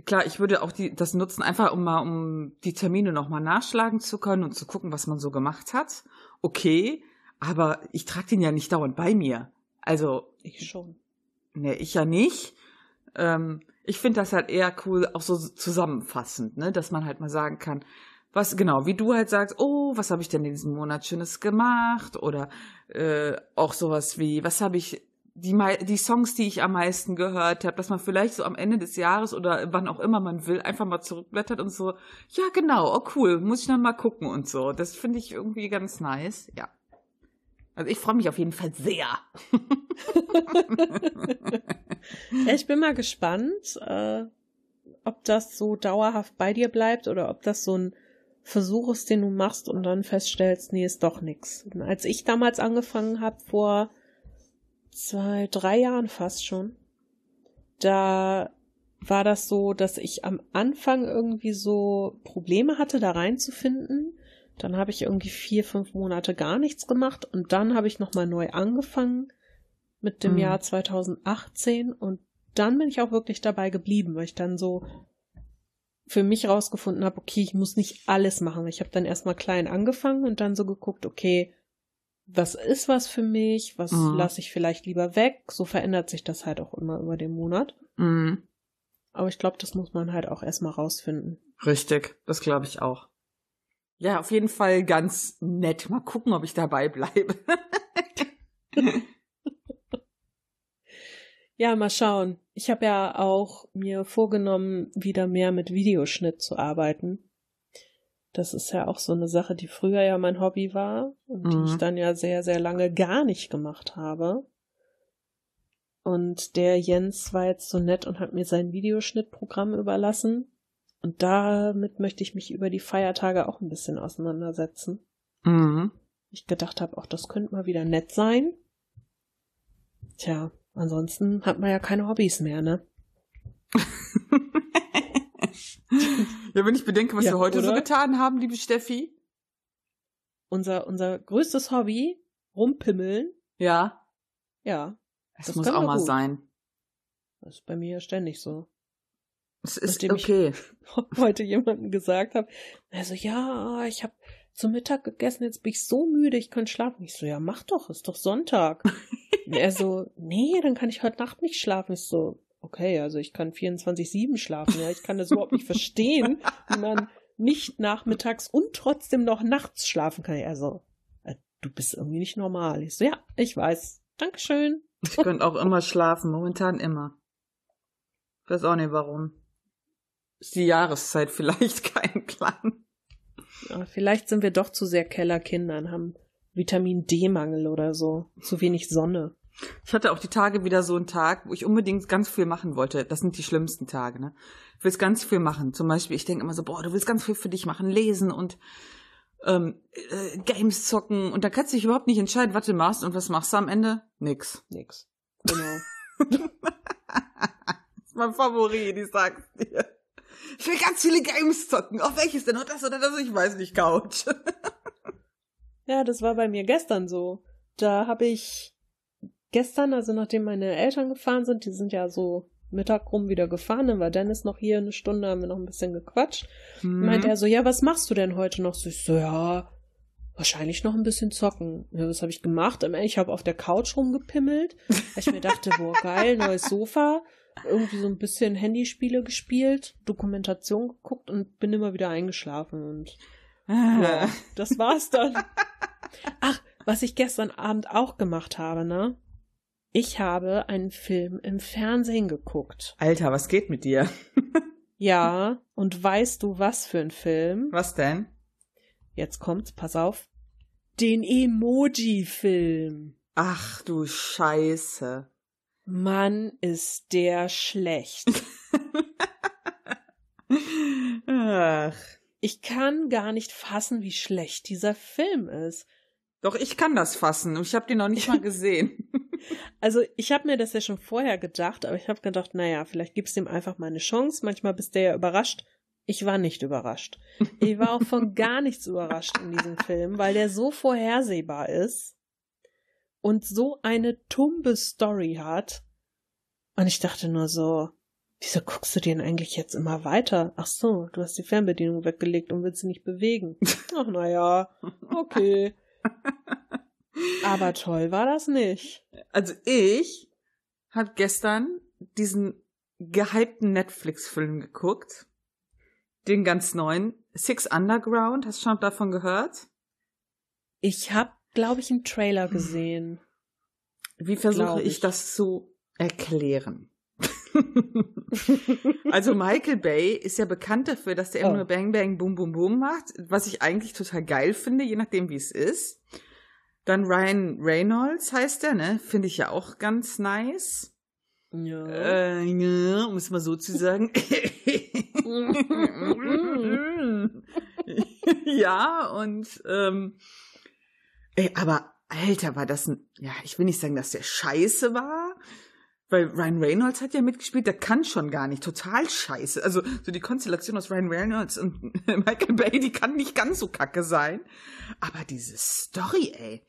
Klar, ich würde auch die, das nutzen, einfach um mal, um die Termine nochmal nachschlagen zu können und zu gucken, was man so gemacht hat. Okay, aber ich trage den ja nicht dauernd bei mir. Also, Ich schon. ne, ich ja nicht. Ähm, ich finde das halt eher cool, auch so zusammenfassend, ne, dass man halt mal sagen kann, was genau, wie du halt sagst, oh, was habe ich denn in diesem Monat Schönes gemacht oder äh, auch sowas wie, was habe ich die die Songs, die ich am meisten gehört habe, dass man vielleicht so am Ende des Jahres oder wann auch immer man will, einfach mal zurückblättert und so, ja genau, oh cool, muss ich dann mal gucken und so. Das finde ich irgendwie ganz nice, ja. Also ich freue mich auf jeden Fall sehr. Ja, ich bin mal gespannt, äh, ob das so dauerhaft bei dir bleibt oder ob das so ein Versuch ist, den du machst und dann feststellst, nee, ist doch nix. Und als ich damals angefangen habe, vor zwei, drei Jahren fast schon, da war das so, dass ich am Anfang irgendwie so Probleme hatte, da reinzufinden. Dann habe ich irgendwie vier, fünf Monate gar nichts gemacht und dann habe ich nochmal neu angefangen mit dem Mhm. Jahr 2018 und dann bin ich auch wirklich dabei geblieben, weil ich dann so für mich rausgefunden habe, okay, ich muss nicht alles machen. Ich habe dann erstmal klein angefangen und dann so geguckt, okay, was ist was für mich, was Mhm. lasse ich vielleicht lieber weg. So verändert sich das halt auch immer über den Monat. Mhm. Aber ich glaube, das muss man halt auch erstmal rausfinden. Richtig, das glaube ich auch. Ja, auf jeden Fall ganz nett. Mal gucken, ob ich dabei bleibe. Ja, mal schauen. Ich habe ja auch mir vorgenommen, wieder mehr mit Videoschnitt zu arbeiten. Das ist ja auch so eine Sache, die früher ja mein Hobby war und die Mhm. ich dann ja sehr, sehr lange gar nicht gemacht habe. Und der Jens war jetzt so nett und hat mir sein Videoschnittprogramm überlassen. Und damit möchte ich mich über die Feiertage auch ein bisschen auseinandersetzen. Mhm. Ich gedacht habe, auch das könnte mal wieder nett sein. Tja, ansonsten hat man ja keine Hobbys mehr, ne? ja, wenn ich bedenke, was Ja, wir heute so oder? getan haben, liebe Steffi. Unser, unser größtes Hobby, rumpimmeln, Ja, ja, das, Das muss auch mal gut. sein. das ist bei mir ja ständig so. Es ist Nachdem ich- okay. Heute jemandem gesagt habe, also ja, ich habe zum Mittag gegessen, jetzt bin ich so müde, ich kann schlafen. Ich so, ja, mach doch, ist doch Sonntag. Und er so, nee, dann kann ich heute Nacht nicht schlafen. Ich so, okay, also ich kann 24-7 schlafen, ja, ich kann das überhaupt nicht verstehen, wie man nicht nachmittags und trotzdem noch nachts schlafen kann. Er so, äh, du bist irgendwie nicht normal. Ich so, ja, ich weiß. Dankeschön. Ich könnte auch immer schlafen, momentan immer. Ich weiß auch nicht warum. Ist die Jahreszeit vielleicht kein Plan. Ja, vielleicht sind wir doch zu sehr Kellerkinder und haben Vitamin D-Mangel oder so. Zu wenig Sonne. Ich hatte auch die Tage wieder so einen Tag, wo ich unbedingt ganz viel machen wollte. Das sind die schlimmsten Tage, ne? Ich will ganz viel machen. Zum Beispiel, ich denke immer so, boah, du willst ganz viel für dich machen, lesen und ähm, äh, Games zocken. Und da kannst du dich überhaupt nicht entscheiden, was du machst und was machst du am Ende? Nix. Nix. Genau. das ist mein Favorit, ich sag's dir. Ich will ganz viele Games zocken. Auf welches denn? Und das oder das? Ich weiß nicht, Couch. ja, das war bei mir gestern so. Da habe ich gestern, also nachdem meine Eltern gefahren sind, die sind ja so Mittag rum wieder gefahren, dann war Dennis noch hier eine Stunde, haben wir noch ein bisschen gequatscht. Mhm. Meinte er so, ja, was machst du denn heute noch? So, ich so, ja, wahrscheinlich noch ein bisschen zocken. Ja, was habe ich gemacht? Ich habe auf der Couch rumgepimmelt, weil ich mir dachte, boah, geil, neues Sofa. Irgendwie so ein bisschen Handyspiele gespielt, Dokumentation geguckt und bin immer wieder eingeschlafen und ja, das war's dann. Ach, was ich gestern Abend auch gemacht habe, ne? Ich habe einen Film im Fernsehen geguckt. Alter, was geht mit dir? ja, und weißt du, was für ein Film? Was denn? Jetzt kommt's, pass auf. Den Emoji-Film. Ach du Scheiße. Mann, ist der schlecht. Ach. Ich kann gar nicht fassen, wie schlecht dieser Film ist. Doch, ich kann das fassen. Ich habe den noch nicht mal gesehen. Also ich habe mir das ja schon vorher gedacht, aber ich habe gedacht, naja, vielleicht gibst ihm einfach mal eine Chance. Manchmal bist der ja überrascht. Ich war nicht überrascht. Ich war auch von gar nichts überrascht in diesem Film, weil der so vorhersehbar ist und so eine tumbe Story hat. Und ich dachte nur so, wieso guckst du den eigentlich jetzt immer weiter? Ach so, du hast die Fernbedienung weggelegt und willst sie nicht bewegen. Ach naja, okay. Aber toll war das nicht. Also ich habe gestern diesen gehypten Netflix-Film geguckt. Den ganz neuen. Six Underground. Hast du schon davon gehört? Ich habe, glaube ich, einen Trailer gesehen. Wie versuche ich. ich das zu erklären? also Michael Bay ist ja bekannt dafür, dass der immer oh. nur Bang Bang Boom Boom Boom macht, was ich eigentlich total geil finde, je nachdem wie es ist. Dann Ryan Reynolds heißt der, ne? Finde ich ja auch ganz nice. Ja. Äh, ja, um es mal so zu sagen. ja, und ähm, ey, aber Alter, war das ein, ja, ich will nicht sagen, dass der scheiße war, weil Ryan Reynolds hat ja mitgespielt, der kann schon gar nicht, total scheiße. Also so die Konstellation aus Ryan Reynolds und Michael Bay, die kann nicht ganz so kacke sein. Aber diese Story, ey,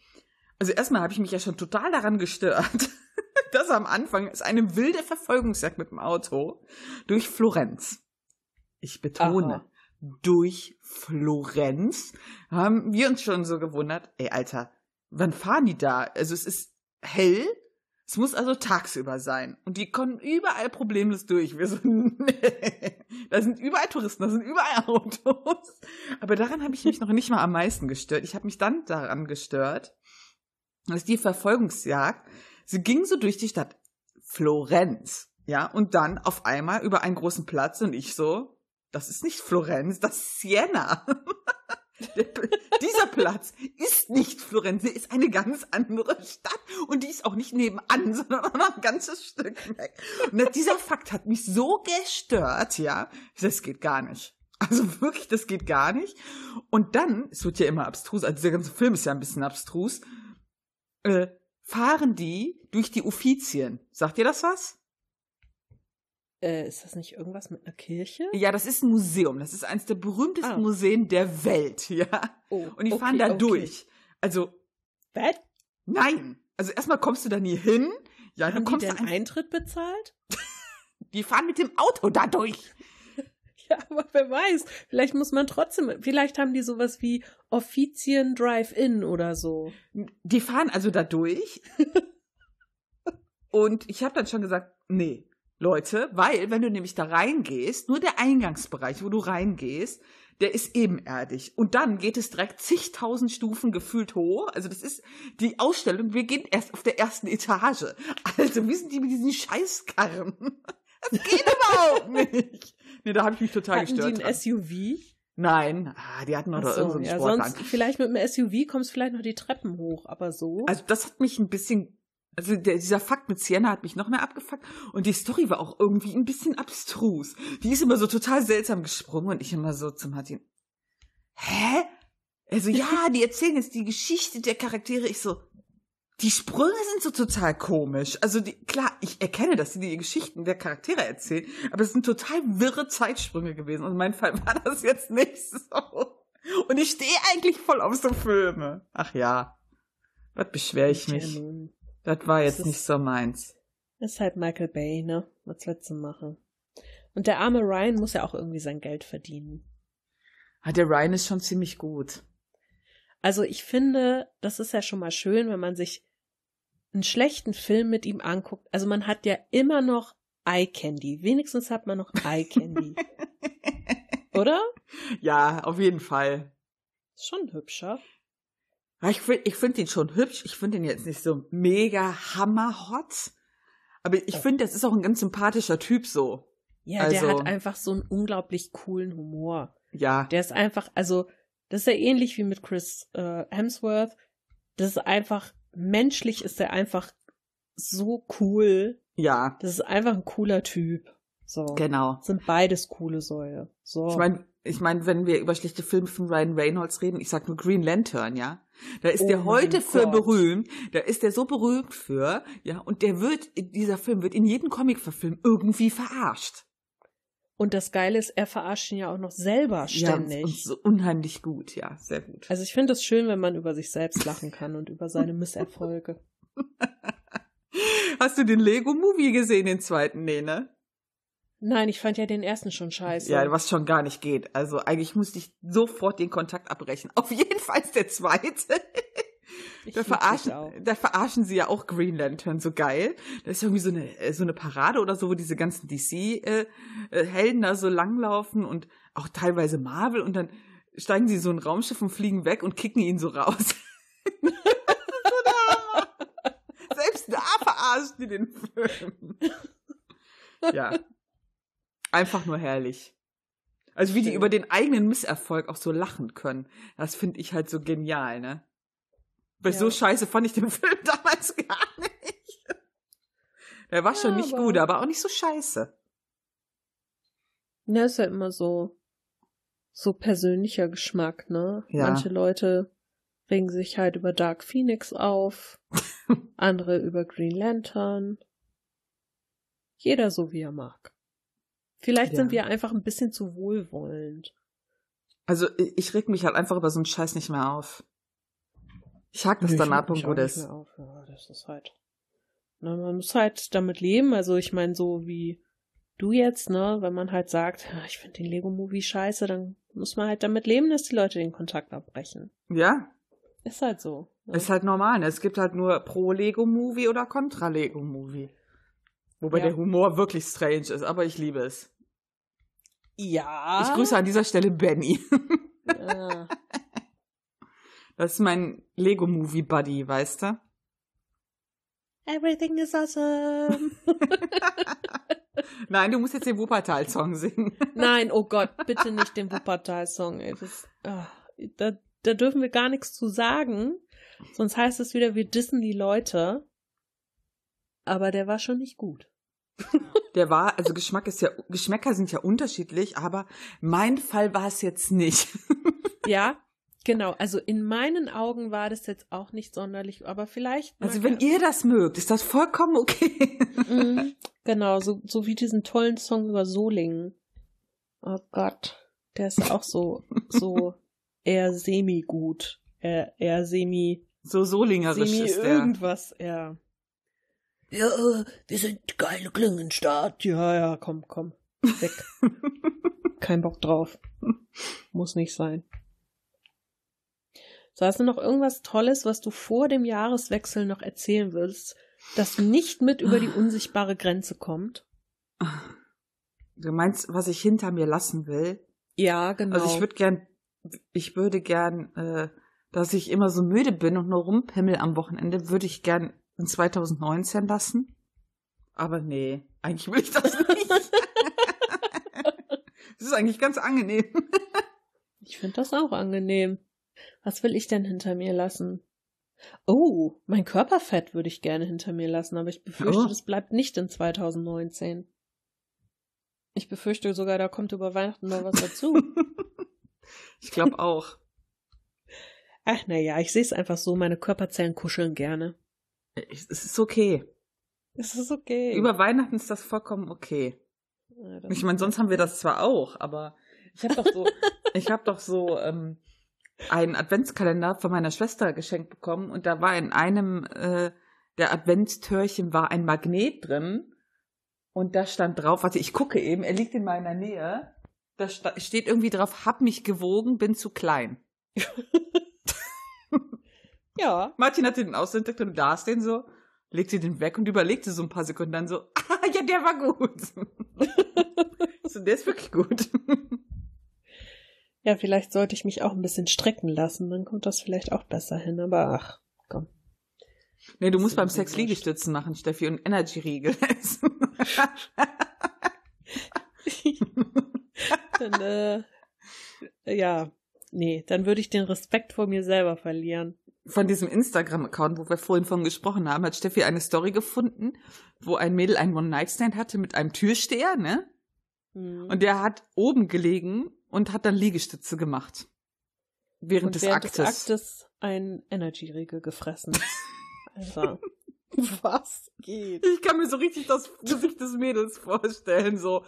also erstmal habe ich mich ja schon total daran gestört, dass am Anfang ist eine wilde Verfolgungsjagd mit dem Auto durch Florenz. Ich betone, Aha. durch Florenz haben wir uns schon so gewundert, ey Alter, wann fahren die da? Also es ist hell, es muss also tagsüber sein. Und die kommen überall problemlos durch. Wir so, nee. Da sind überall Touristen, da sind überall Autos. Aber daran habe ich mich noch nicht mal am meisten gestört. Ich habe mich dann daran gestört, das ist die Verfolgungsjagd. Sie ging so durch die Stadt Florenz, ja, und dann auf einmal über einen großen Platz und ich so, das ist nicht Florenz, das ist Siena. dieser Platz ist nicht Florenz, ist eine ganz andere Stadt und die ist auch nicht nebenan, sondern auch noch ein ganzes Stück weg. Und dieser Fakt hat mich so gestört, ja, das geht gar nicht. Also wirklich, das geht gar nicht. Und dann, es wird ja immer abstrus, also der ganze Film ist ja ein bisschen abstrus, äh, fahren die durch die Uffizien. Sagt ihr das was? Äh, ist das nicht irgendwas mit einer Kirche? Ja, das ist ein Museum. Das ist eines der berühmtesten ah. Museen der Welt, ja. Oh, Und die okay, fahren da okay. durch. Also. Was? Nein. Also erstmal kommst du da nie hin. Ja, Haben dann kommst die denn du Eintritt bezahlt? die fahren mit dem Auto da durch. Ja, aber wer weiß. Vielleicht muss man trotzdem, vielleicht haben die sowas wie Offizien Drive-In oder so. Die fahren also da durch. und ich habe dann schon gesagt, nee, Leute, weil wenn du nämlich da reingehst, nur der Eingangsbereich, wo du reingehst, der ist ebenerdig. Und dann geht es direkt zigtausend Stufen gefühlt hoch. Also das ist die Ausstellung. Wir gehen erst auf der ersten Etage. Also wie sind die mit diesen Scheißkarren? Das geht überhaupt nicht. Nee, da habe ich mich total Hatten gestört. die ein SUV? Nein, ah, die hatten noch so, irgendeinen ja, Sportwagen. sonst vielleicht mit einem SUV kommst du vielleicht noch die Treppen hoch, aber so. Also das hat mich ein bisschen, also der, dieser Fakt mit Sienna hat mich noch mehr abgefuckt und die Story war auch irgendwie ein bisschen abstrus. Die ist immer so total seltsam gesprungen und ich immer so zu Martin, hä? Also ja, die erzählen jetzt die Geschichte der Charaktere. Ich so, die Sprünge sind so total komisch. Also die, klar, ich erkenne, dass sie die Geschichten der Charaktere erzählen, aber es sind total wirre Zeitsprünge gewesen. Und in meinem Fall war das jetzt nicht so. Und ich stehe eigentlich voll auf so Filme. Ach ja, was beschwere ich mich? Das war Das jetzt ist- nicht so meins. Ist halt Michael Bay, ne? Was willst du machen? Und der arme Ryan muss ja auch irgendwie sein Geld verdienen. Ah, der Ryan ist schon ziemlich gut. Also ich finde, das ist ja schon mal schön, wenn man sich einen schlechten Film mit ihm anguckt. Also man hat ja immer noch Eye Candy. Wenigstens hat man noch Eye Candy. Oder? Ja, auf jeden Fall. Ist schon hübscher. Ja, Ich finde ich find ihn schon hübsch. Ich finde ihn jetzt nicht so mega hammerhot. Aber ich Oh. finde, das ist auch ein ganz sympathischer Typ so. Ja, der Also- hat einfach so einen unglaublich coolen Humor. Ja. Der ist einfach, also, das ist ja ähnlich wie mit Chris äh, Hemsworth. Das ist einfach, menschlich ist er einfach so cool. Ja, Das ist einfach ein cooler Typ. So. genau. Sind beides coole Säue. So. Ich meine, ich mein, wenn wir über schlechte Filme von Ryan Reynolds reden, ich sag nur Green Lantern, ja. Da ist Oh der heute für berühmt. Da ist der so berühmt für, ja. Und der wird, dieser Film wird in jedem Comic-Verfilm irgendwie verarscht. Und das Geile ist, er verarscht ihn ja auch noch selber ständig. Ja, und so unheimlich gut, ja, sehr gut. Also ich finde es schön, wenn man über sich selbst lachen kann und über seine Misserfolge. Hast du den Lego-Movie gesehen, den zweiten? Nee, ne? Nein, ich fand ja den ersten schon scheiße. Ja, was schon gar nicht geht. Also eigentlich musste ich sofort den Kontakt abbrechen. Auf jeden Fall ist der zweite. Da verarschen, da verarschen sie ja auch Green Lantern so geil. Da ist irgendwie so eine, äh, so eine Parade oder so, wo diese ganzen DC-Helden da so langlaufen und auch teilweise Marvel und dann steigen sie in so ein Raumschiff und fliegen weg und kicken ihn so raus. Das so. Selbst da verarschen die den Film. Ja. Einfach nur herrlich. Also wie die über den eigenen Misserfolg auch so lachen können. Das finde ich halt so genial, ne? Weil Ja. so scheiße fand ich den Film damals gar nicht. Der war schon Ja, nicht aber- gut, aber auch nicht so scheiße. Ja, ist ja immer so, so persönlicher Geschmack, ne? Ja. Manche Leute regen sich halt über Dark Phoenix auf, andere über Green Lantern. Jeder so, wie er mag. Vielleicht Ja. sind wir einfach ein bisschen zu wohlwollend. Also ich, reg mich halt einfach über so einen Scheiß nicht mehr auf. Ich hack das Nö, dann ab und gut ist. Ja, das ist halt. Na, man muss halt damit leben. Also ich meine, so wie du jetzt, ne, wenn man halt sagt, "Ja, ich finde den Lego-Movie scheiße, dann muss man halt damit leben, dass die Leute den Kontakt abbrechen. Ja, Ist halt so. Ne? ist halt normal. Ne? Es gibt halt nur Pro-Lego-Movie oder Contra-Lego-Movie. Wobei Ja. der Humor wirklich strange ist, aber ich liebe es. Ja. Ich grüße an dieser Stelle Benny. Ja. Das ist mein Lego-Movie-Buddy, weißt du? Everything is awesome. Nein, du musst jetzt den Wuppertal-Song singen. Nein, oh Gott, bitte nicht den Wuppertal-Song. ah, da, da dürfen wir gar nichts zu sagen. Sonst heißt es wieder, wir dissen die Leute. Aber der war schon nicht gut. Der war, also Geschmack ist ja, Geschmäcker sind ja unterschiedlich, aber mein Fall war es jetzt nicht. Ja, genau. Also in meinen Augen war das jetzt auch nicht sonderlich, aber vielleicht. Also wenn ihr das mögt, ist das vollkommen okay. Mhm, genau, so, so wie diesen tollen Song über Solingen. Oh Gott, der ist auch so, so eher semi-gut. Eher, eher semi, So solingerisch semi ist der. irgendwas, eher. Ja, äh, wir sind geile Klingenstadt. Ja, ja, komm, komm. Weg. Kein Bock drauf. Muss nicht sein. So, hast du noch irgendwas Tolles, was du vor dem Jahreswechsel noch erzählen willst, das nicht mit über die unsichtbare Grenze kommt? Du meinst, was ich hinter mir lassen will? Ja, genau. Also ich würde gern, ich würde gern, äh, dass ich immer so müde bin und nur rumpimmel am Wochenende, würde ich gern in 2019 lassen. Aber nee, eigentlich will ich das nicht. Das ist eigentlich ganz angenehm. ich finde das auch angenehm. Was will ich denn hinter mir lassen? Oh, mein Körperfett würde ich gerne hinter mir lassen, aber ich befürchte, oh. das bleibt nicht in 2019. Ich befürchte sogar, da kommt über Weihnachten noch was dazu. ich glaube auch. Ach, naja, ich sehe es einfach so, meine Körperzellen kuscheln gerne. Es ist okay. Es ist okay. Über Weihnachten ist das vollkommen okay. Ja, ich meine, sonst haben wir das zwar auch, aber ich habe doch so, ich habe doch so ähm, einen Adventskalender von meiner Schwester geschenkt bekommen und da war in einem äh, der Adventstürchen war ein Magnet drin und da stand drauf, warte, ich gucke eben, er liegt in meiner Nähe. Da steht irgendwie drauf, hab mich gewogen, bin zu klein. ja. Martin hat den ausentdeckt und las den so, legte den weg und überlegte so ein paar Sekunden dann so, ah, ja, der war gut. so, der ist wirklich gut. Ja, vielleicht sollte ich mich auch ein bisschen strecken lassen, dann kommt das vielleicht auch besser hin, aber ach, komm. Nee, du musst beim Sex Liegestützen machen, Steffi, und Energy-Riegel essen. dann, äh, ja, nee, dann würde ich den Respekt vor mir selber verlieren. Von diesem Instagram-Account, wo wir vorhin von gesprochen haben, hat Steffi eine Story gefunden, wo ein Mädel einen One-Night-Stand hatte mit einem Türsteher, ne? Mhm. Und der hat oben gelegen und hat dann Liegestütze gemacht. Während, und des, während Aktes. des Aktes ein Energy-Riegel gefressen. Also, was geht? Ich kann mir so richtig das Gesicht des Mädels vorstellen, so,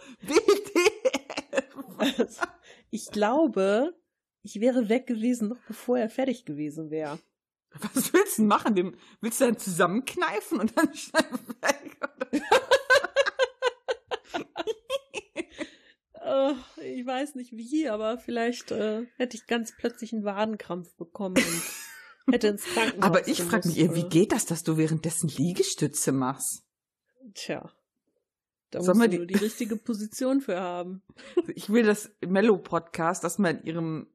also, Ich glaube, ich wäre weg gewesen, noch bevor er fertig gewesen wäre. Was willst du denn machen? Dem, willst du dann zusammenkneifen und dann schnell weg? ich weiß nicht wie, aber vielleicht äh, hätte ich ganz plötzlich einen Wadenkrampf bekommen und hätte ins Krankenhaus. Aber ich frage mich, eher, wie geht das, dass du währenddessen Liegestütze machst? Tja. Da musst du die, die richtige Position für haben. Ich will das Mellow-Podcast, das man in ihrem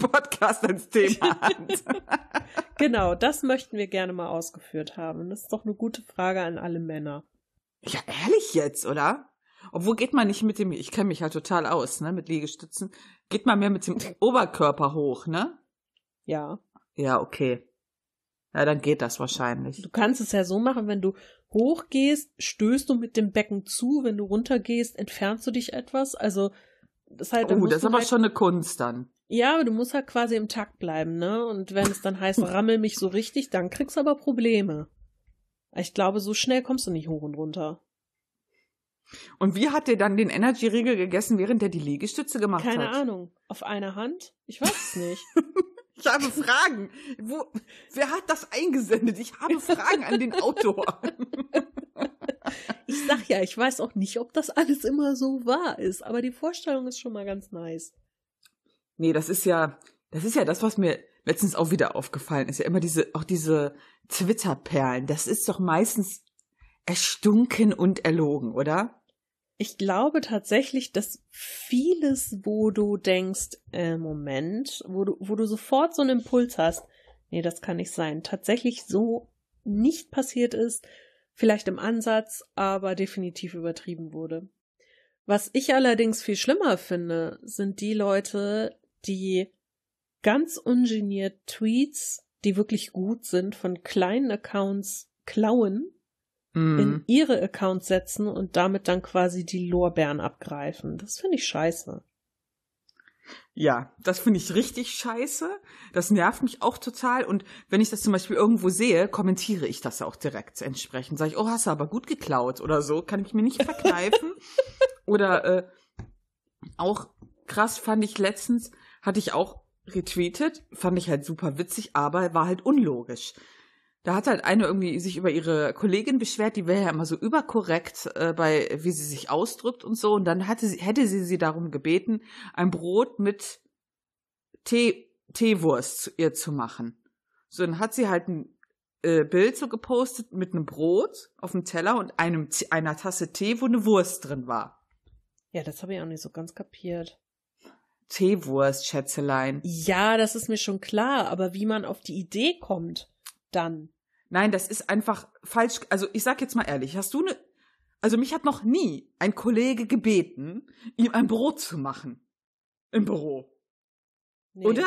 Podcast als Thema hat. genau, das möchten wir gerne mal ausgeführt haben. Das ist doch eine gute Frage an alle Männer. Ja, ehrlich jetzt, oder? Obwohl geht man nicht mit dem, ich kenne mich halt total aus, ne, mit Liegestützen. Geht man mehr mit dem Oberkörper hoch, ne? Ja. Ja, okay. Ja, dann geht das wahrscheinlich. Du kannst es ja so machen, wenn du hochgehst, stößt du mit dem Becken zu, wenn du runtergehst, entfernst du dich etwas. Also das ist halt. Oh, das ist aber halt, schon eine Kunst dann. Ja, aber du musst halt quasi im Takt bleiben, ne? Und wenn es dann heißt, rammel mich so richtig, dann kriegst du aber Probleme. Ich glaube, so schnell kommst du nicht hoch und runter. Und wie hat der dann den Energy-Riegel gegessen, während er die Liegestütze gemacht Keine hat? Keine Ahnung. Auf einer Hand? Ich weiß es nicht. ich habe Fragen. Wo, wer hat das eingesendet? Ich habe Fragen an den Autor. ich sag ja, ich weiß auch nicht, ob das alles immer so wahr ist, aber die Vorstellung ist schon mal ganz nice. Nee, das ist ja, das ist ja das, was mir letztens auch wieder aufgefallen ist. Ja immer diese, auch diese Twitter-Perlen. Das ist doch meistens erstunken und erlogen, oder? Ich glaube tatsächlich, dass vieles, wo du denkst, äh, Moment, wo du, wo du sofort so einen Impuls hast, nee, das kann nicht sein, tatsächlich so nicht passiert ist, vielleicht im Ansatz, aber definitiv übertrieben wurde. Was ich allerdings viel schlimmer finde, sind die Leute, die ganz ungeniert Tweets, die wirklich gut sind, von kleinen Accounts klauen mm. in mhm. ihre Accounts setzen und damit dann quasi die Lorbeeren abgreifen. Das finde ich scheiße. Ja, das finde ich richtig scheiße. Das nervt mich auch total. Und wenn ich das zum Beispiel irgendwo sehe, kommentiere ich das auch direkt entsprechend. Sage ich, oh, hast du aber gut geklaut oder so. Kann ich mir nicht verkneifen. oder äh, auch krass fand ich letztens, hatte ich auch retweetet, fand ich halt super witzig, aber war halt unlogisch. Da hat halt eine irgendwie sich über ihre Kollegin beschwert, die wäre ja immer so überkorrekt äh, bei, wie sie sich ausdrückt und so. Und dann hatte sie, hätte sie sie darum gebeten, ein Brot mit Tee, Teewurst zu ihr zu machen. So, dann hat sie halt ein äh, Bild so gepostet mit einem Brot auf dem Teller und einem, einer Tasse Tee, wo eine Wurst drin war. Ja, das habe ich auch nicht so ganz kapiert. Teewurst, Schätzelein. Ja, das ist mir schon klar, aber wie man auf die Idee kommt dann. Nein, das ist einfach falsch. Also ich sag jetzt mal ehrlich, hast du eine, Also mich hat noch nie ein Kollege gebeten, ihm ein Brot zu machen. Im Büro. Nee. Oder?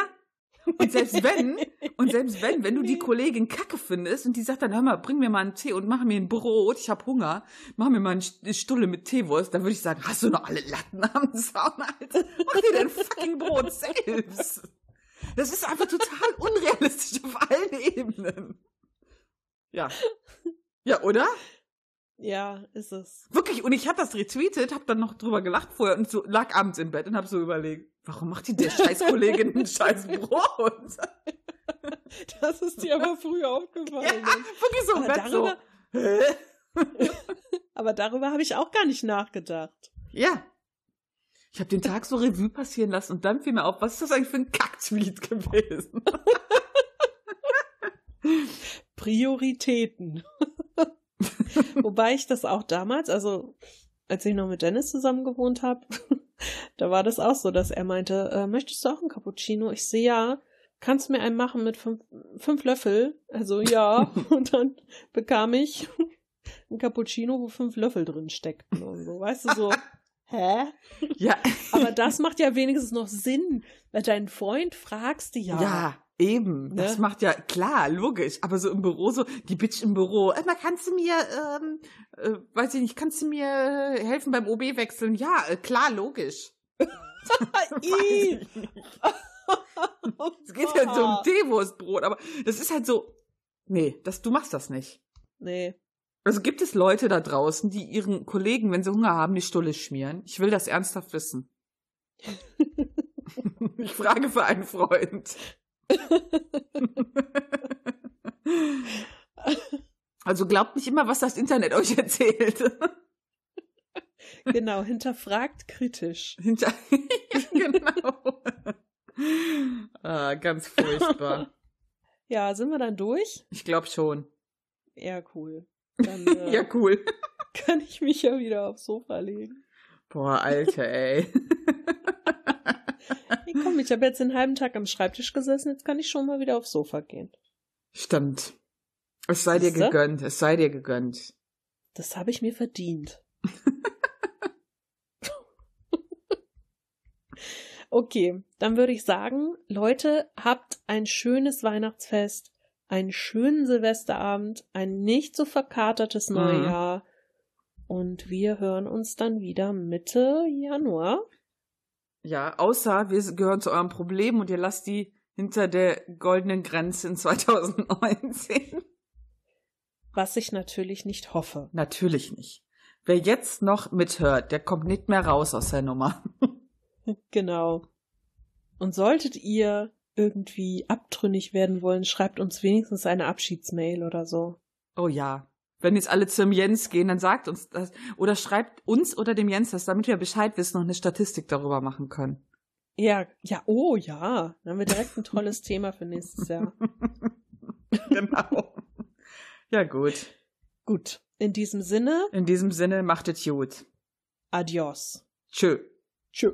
Und selbst wenn, und selbst wenn, wenn du die Kollegin kacke findest und die sagt dann, hör mal, bring mir mal einen Tee und mach mir ein Brot, ich hab Hunger, mach mir mal eine Stulle mit Teewurst, dann würde ich sagen, hast du noch alle Latten am Zaun, Alter? Mach dir dein fucking Brot selbst. Das ist einfach total unrealistisch auf allen Ebenen. Ja. Ja, oder? Ja, ist es. Wirklich, und ich hab das retweetet, hab dann noch drüber gelacht vorher und so lag abends im Bett und hab so überlegt, warum macht die der scheiß Kollegin ein scheiß Brot? Das ist dir aber früh Ja, aufgefallen. wirklich so im Bett so. darüber- Hä? Aber darüber habe ich auch gar nicht nachgedacht. Ja. Ich habe den Tag so Revue passieren lassen und dann fiel mir auf, was ist das eigentlich für ein Kack-Tweet gewesen? Prioritäten. Wobei ich das auch damals, also als ich noch mit Dennis zusammen gewohnt habe, da war das auch so, dass er meinte, äh, möchtest du auch einen Cappuccino? Ich sehe ja, kannst du mir einen machen mit fünf, fünf Löffel? Also ja, und dann bekam ich ein Cappuccino, wo fünf Löffel drin steckten und so, weißt du so. Hä? Ja, Aber das macht ja wenigstens noch Sinn, weil deinen Freund fragst du ja. ja, eben. Ne? Das macht ja klar, logisch. Aber so im Büro, so die Bitch im Büro. Äh, mal, kannst du mir, ähm, äh, weiß ich nicht, kannst du mir helfen beim OB wechseln? Ja, äh, klar, logisch. Es geht ja so um Teewurstbrot, aber das ist halt so. Nee, das, du machst das nicht. Nee. Also gibt es Leute da draußen, die ihren Kollegen, wenn sie Hunger haben, die Stulle schmieren? Ich will das ernsthaft wissen. ich frage für einen Freund. Also glaubt nicht immer, was das Internet euch erzählt. Genau, hinterfragt kritisch. Hinter genau. ah, ganz furchtbar. Ja, sind wir dann durch? Ich glaube schon. Ja, cool. Dann äh, Ja, cool. kann ich mich ja wieder aufs Sofa legen. Boah, Alter, ey. Hey, komm, ich habe jetzt den halben Tag am Schreibtisch gesessen, jetzt kann ich schon mal wieder aufs Sofa gehen. Stimmt. Es sei dir Siehste? gegönnt, es sei dir gegönnt. Das habe ich mir verdient. okay, dann würde ich sagen, Leute, habt ein schönes Weihnachtsfest, einen schönen Silvesterabend, ein nicht so verkatertes Mhm. Neujahr. Und wir hören uns dann wieder Mitte Januar. Ja, außer wir gehören zu eurem Problem und ihr lasst die hinter der goldenen Grenze in 2019. Was ich natürlich nicht hoffe. Natürlich nicht. Wer jetzt noch mithört, der kommt nicht mehr raus aus der Nummer. Genau. Und solltet ihr irgendwie abtrünnig werden wollen, schreibt uns wenigstens eine Abschiedsmail oder so. Oh ja. Wenn jetzt alle zum Jens gehen, dann sagt uns das. Oder schreibt uns oder dem Jens das, damit wir Bescheid wissen und eine Statistik darüber machen können. Ja, ja, oh ja. Dann haben wir direkt ein tolles Thema für nächstes Jahr. genau. Ja, gut. Gut. In diesem Sinne, In diesem Sinne, macht es gut. adios. Tschö. Tschö.